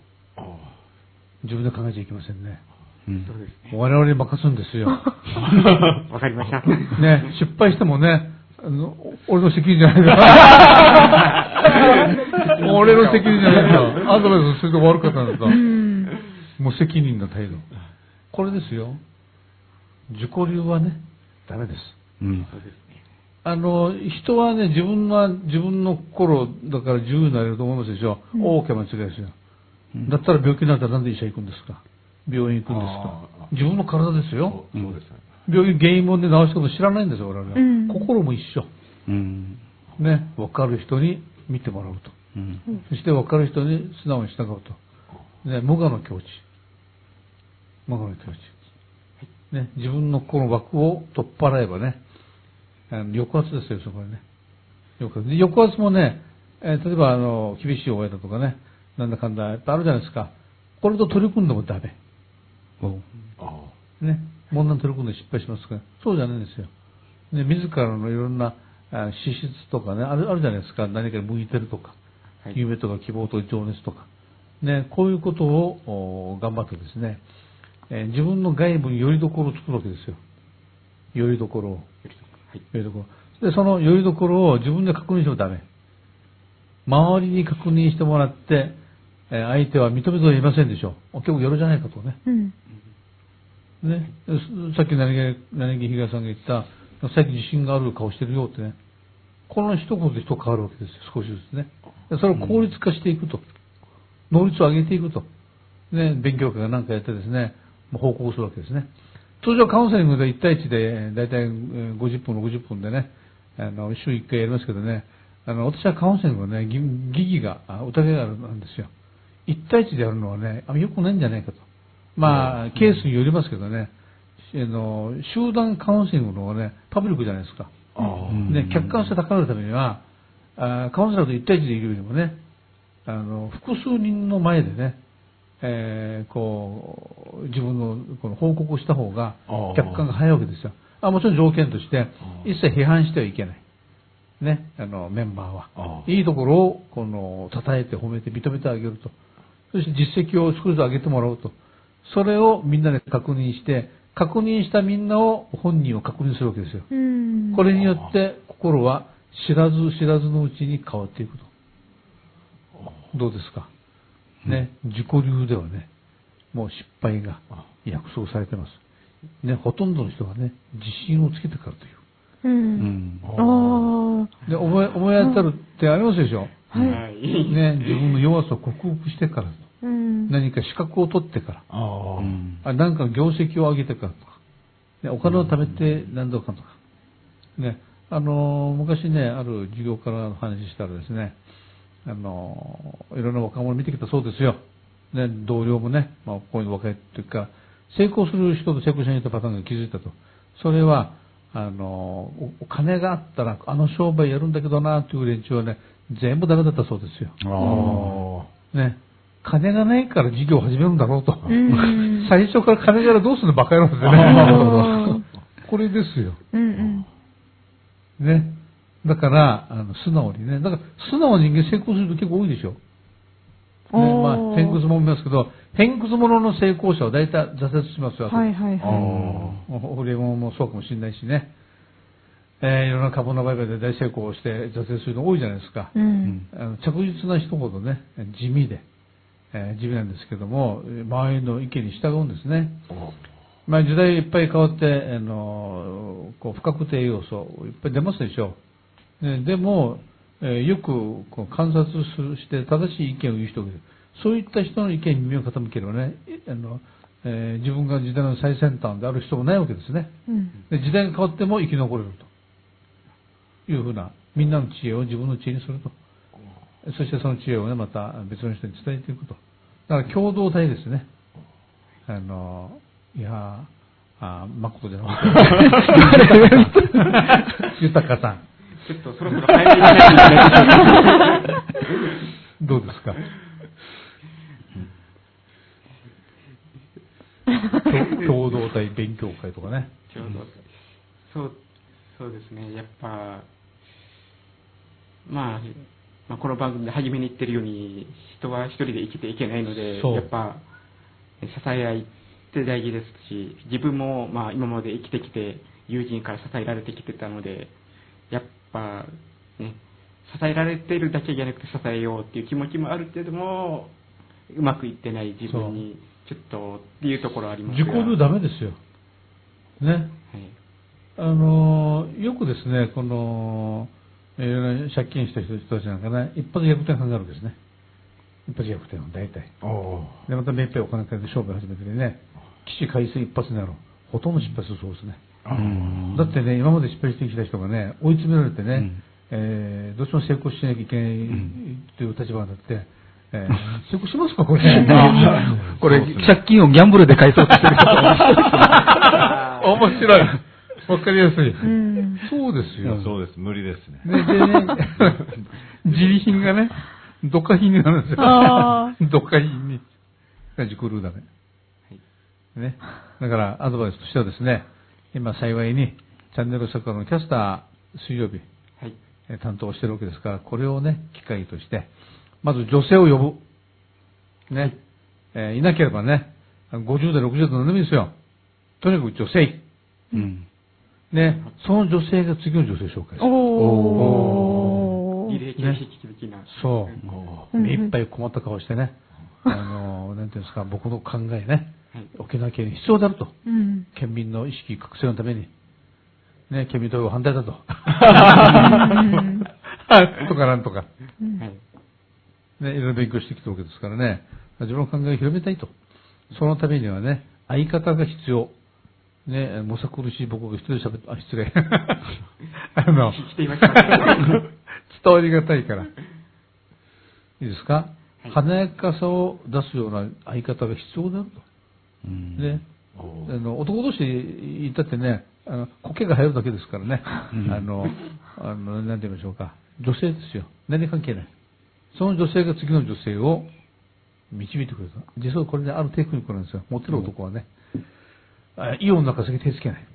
自分で考えちゃいけませんね。うん、そうですね。我々に任すんですよ。わかりました。ね、失敗してもね、あの、俺の責任じゃないか。俺の責任じゃないか。アドバイスすると悪かったんだと。無責任な態度。これですよ。自己流はね、ダメです。うん。そうですね。あの、人はね、自分は、自分の心だから自由になれると思いますでしょ。うん、大きな間違いですよ。だったら病気になったらなんで医者行くんですか？病院行くんですか？自分の体ですよ。そうです、ね、病院原因もね、治したこと知らないんですよ、我々は。うん、心も一緒。うん、ね、分かる人に見てもらうと。うん、そして分かる人に素直に従うと。ね、無我の境地。無我の境地。ね、自分のこの枠を取っ払えばね、抑圧ですよ、そこでね。抑圧。抑圧もね、えー、例えばあの、厳しい親だとかね、なんだかんだ、やっぱあるじゃないですか。これと取り組んでもダメ。ね。問題に取り組んで失敗しますから。そうじゃないんですよ。ね、自らのいろんな資質とかね、あるあるじゃないですか。何かに向いてるとか、はい、夢とか希望とか情熱とか。ね、こういうことを頑張ってですね、えー、自分の外部によりどころを作るわけですよ。よりどころを。よりどころ。で、そのよりどころを自分で確認してもダメ。周りに確認してもらって、えー、相手は認めてはいませんでしょう。結構よろじゃないかとね。うん、ね。さっき何気、何気東さんが言った、最近自信がある顔してるよってね。この一言で人変わるわけですよ、少しずつね。それを効率化していくと。能率を上げていくと。ね、勉強会が何かやってですね、報告するわけですね。通常カウンセリングで1対1で、だいたい50分、60分でね、あの、週1回やりますけどね、あの、私はカウンセリングはね、疑義が、疑いがあるんですよ。1対1でやるのはね、あよくないんじゃないかと。まあ、ケースによりますけどね、あの、集団カウンセリングの方がね、パブリックじゃないですか。ね、客観性高めるためには、あカウンセラーと1対1でいるよりもね、あの、複数人の前でね、えー、こう、自分のこの報告をした方が、客観が早いわけですよ。あもちろん条件として、一切批判してはいけない。ね、あの、メンバーは。いいところを、この、称えて褒めて認めてあげると。そして実績を少しずつ上げてもらうと。それをみんなで確認して、確認したみんなを本人を確認するわけですよ。これによって心は知らず知らずのうちに変わっていくと。どうですか？ね、自己流ではね、もう失敗が約束されてます。ね、ほとんどの人がね、自信をつけてからという。うん。ああ。で、思い、思い当たるってありますでしょ？はい。ね、自分の弱さを克服してからと。うん、何か資格を取ってから、ああ何か業績を上げてからとか、ね、お金を貯めて何度かとか、ね、あの、昔ね、ある授業からの話したらですね、あの、いろんな若者見てきたそうですよ。ね、同僚もね、まあ、こういうの若いっていうか、成功する人と成功しない人パターンが気づいたと。それは、あの、お金があったら、あの商売やるんだけどな、という連中はね、全部ダメだったそうですよ。ね。金がないから事業を始めるんだろうと。最初から金からどうするのバカ野郎ってね。これですよ。うんうん、ね。だから、あの素直にね。だから、素直に人間成功すると結構多いでしょ。ね、まあ、偏屈も見ますけど、偏屈者の成功者は大体挫折しますよ。はいはいはい。俺もそうかもしれないしね。えー、いろんな株の売買で大成功して挫折するの多いじゃないですか。うん、あの着実な人ほどね、地味で。えー、地味なんですけども、周りの意見に従うんですね。まあ、時代いっぱい変わって、あのこう不確定要素いっぱい出ますでしょう。ね、でも、えー、よくこう観察するして正しい意見を言う人がいる。そういった人の意見に耳を傾ければね、あのえー、自分が時代の最先端である必要もないわけですね、うん、で。時代が変わっても生き残れるというふうな、みんなの知恵を自分の知恵にすると。そしてその知恵をね、また別の人に伝えていくと。だから共同体ですね。あの、いや、あ、誠じゃなくて、豊かさん。ちょっとそろそろ早めにどうですか？共同体勉強会とかね。共同体。そう、そうですね。やっぱ、まあ、まあ、この番組で初めに言ってるように人は一人で生きていけないのでやっぱ支え合いって大事ですし自分もまあ今まで生きてきて友人から支えられてきてたのでやっぱね支えられてるだけじゃなくて支えようっていう気持ちもあるけどもうまくいってない自分にちょっとっていうところあります自己流ダメですよ。ね、はい、あのよくですねこのいろいろ借金した人たちなんかね、一発逆転考えるわけですね。一発逆転は大体。で、まためっぺいお金かけて勝負始めてね、起死回生一発になる。ほとんど失敗するそうですね。だってね、今まで失敗してきた人がね、追い詰められてね、うん、えー、どうしても成功しなきゃいけないという立場になって、えー、成功しますか、これ。これ、借金をギャンブルで返そうとしてる方 面白い。わかりやすい。そうですよ。そうです。無理ですね。で、でね、自利品がね、どっか品になるんですよ。どっか品に。ジクルーダメ。ね。だから、アドバイスとしてはですね、今幸いに、チャンネル作家のキャスター、水曜日、はい、担当してるわけですから、これをね、機会として、まず女性を呼ぶ。ね。えー、いなければね、50代、60代の何でもいいですよ。とにかく女性。うん。ね、その女性が次の女性紹介する。おー。リレー形式的な。そう。目いっぱい困った顔してね。あの、なんていうんですか、僕の考えね。沖縄県に必要であると。うん、県民の意識覚醒のために。ね、県民投票反対だと。とかなんとか。ね、いろいろ勉強してきたわけですからね。自分の考えを広めたいと。そのためにはね、相方が必要。ね、むさ苦しい僕が一人で喋って、あ、失礼。あの、伝わりがたいから。いいですか、はい、華やかさを出すような相方が必要であると。うん、ね。あの男同士言ったってね、あの、苔が生えるだけですからね。うん、あの、あの、なんて言いましょうか。女性ですよ。何関係ない。その女性が次の女性を導いてくれた。実はこれであるテクニックなんですよ。モテる男はね。いい女から先手つけない。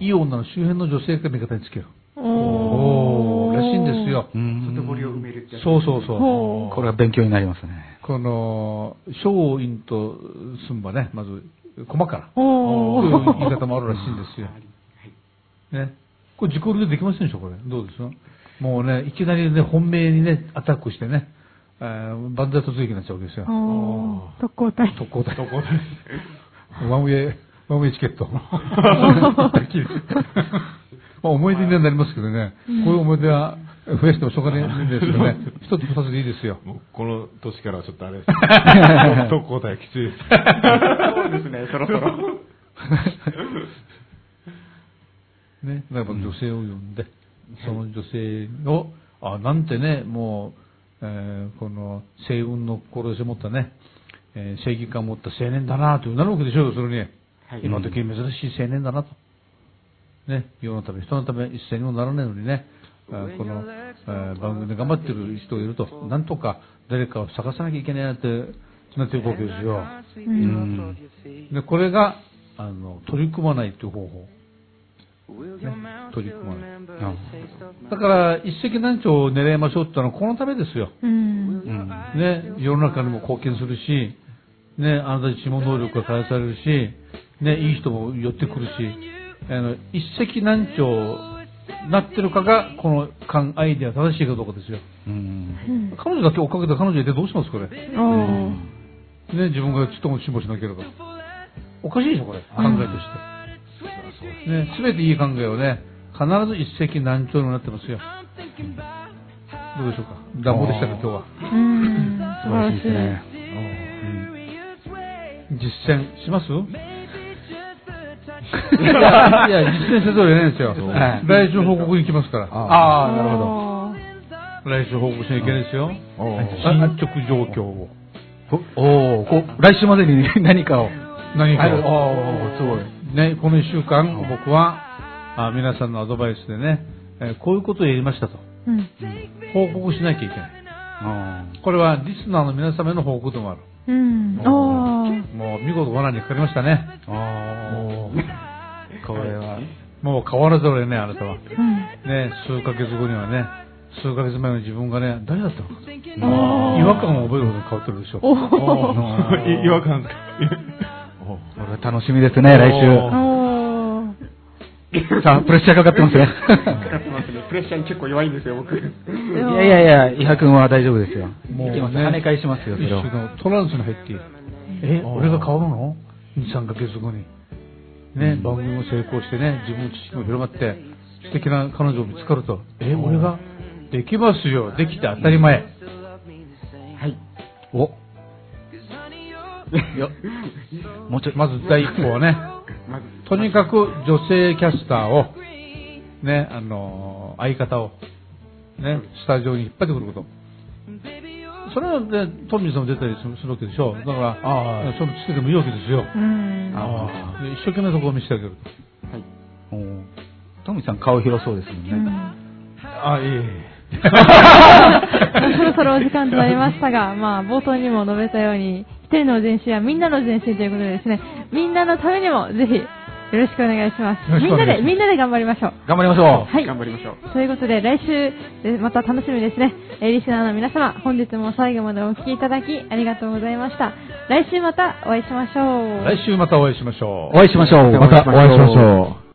いい女の周辺の女性が味方につける。おらしいんですよ。外堀を埋めるってそうそうそう。これは勉強になりますね。この、小院と寸ばね、まず、駒から。こういう言い方もあるらしいんですよ。ね。これ自己流でできませんでしょ、これ。どうです？もうね、いきなりね、本命にね、アタックしてね、えー、万歳突撃になっちゃうわけですよ。特攻隊。特攻隊。特攻隊。ワンウェイ、ワンウェイチケット。まあ思い出になりますけどね、こういう思い出は増やしてもしょうがないんですけどね、一つ二つでいいですよ。この年からちょっとあれです。特攻隊きついです。そうですね、そろそろ。ね、だから女性を呼んで、その女性を、あ、なんてね、もう、えー、この、星雲の志を持ったね、えー、正義感を持った青年だなとなるわけでしょう、それに。はい、今時珍しい青年だなと。ね、世のため、人のため一斉にもならないのにね、この、えー、番組で頑張ってる人がいると、なんとか誰かを探さなきゃいけないなってなっていくわけですよ。うん、でこれがあの取り組まないという方法。ね、取り組まない。だから、一石何鳥を狙いましょうってのはこのためですよ。うん、ね、世の中にも貢献するし、ね、あなた自身も能力が開発されるし、ね、いい人も寄ってくるし、あの、一石何鳥なってるかが、この勘、アイデア正しいかどうかですよ。うん、彼女だけ追っかけて彼女いてどうしますこれ？うん、ね、自分がちっとも辛抱しなければ。おかしいでしょ、これ。考えとして。ね、すべていい考えをね、必ず一石何鳥になってますよ。どうでしょうか？暖房でしたか、今日は。うん、素晴らしいですね。実践します？いや、実践せざるを得ないんですよ。来週報告に行きますから。ああ、なるほど。来週報告しなきゃいけないですよ。進捗状況を。おお来週までに何かを。何かを。すごい。ね、この1週間、僕は、あ皆さんのアドバイスでね、えこういうことをやりましたと。うん、報告しなきゃいけない。これはリスナーの皆様への報告でもある。うん、もう見事罠にかかりましたね。これは、もう変わらざるを得ない、あなたは。うん、ね、数ヶ月後にはね、数ヶ月前の自分がね、誰だったのか違和感を覚えるほど変わってるでしょ。違和感。楽しみですね、来週。さあ、プレッシャーかかってますね。かかってますね。プレッシャーに結構弱いんですよ、僕。いやいやいや、伊波君は大丈夫ですよ。もう、ね、跳ね返しますよ、それを。トランスに入っている。え、俺が変わるの ?2、3ヶ月後に。ね、番組も成功してね、自分の知識も広まって、素敵な彼女を見つかると、え、俺が？できますよ。できて当たり前。はい。お。よもうちょまず第一歩はね、とにかく女性キャスターを、ね、あの、相方を、ね、スタジオに引っ張ってくること。それはね、トミーさんも出たりするわけでしょ。だから、ああそのつけてもいいわけですよ。うん。あ一生懸命そこを見せてあげると。はい。おトミーさん顔広そうですもんね。うん、あ、いえいえ。そろそろお時間となりましたが、まあ、冒頭にも述べたように、一人の前進はみんなの前進ということでですね、みんなのためにもぜひ、よろしくお願いします。みんなで、みんなで頑張りましょう。頑張りましょう。はい。頑張りましょう。ということで、来週、また楽しみですね。えリスナーの皆様、本日も最後までお聴きいただき、ありがとうございました。来週またお会いしましょう。来週またお会いしましょう。お会いしましょう。またお会いしましょう。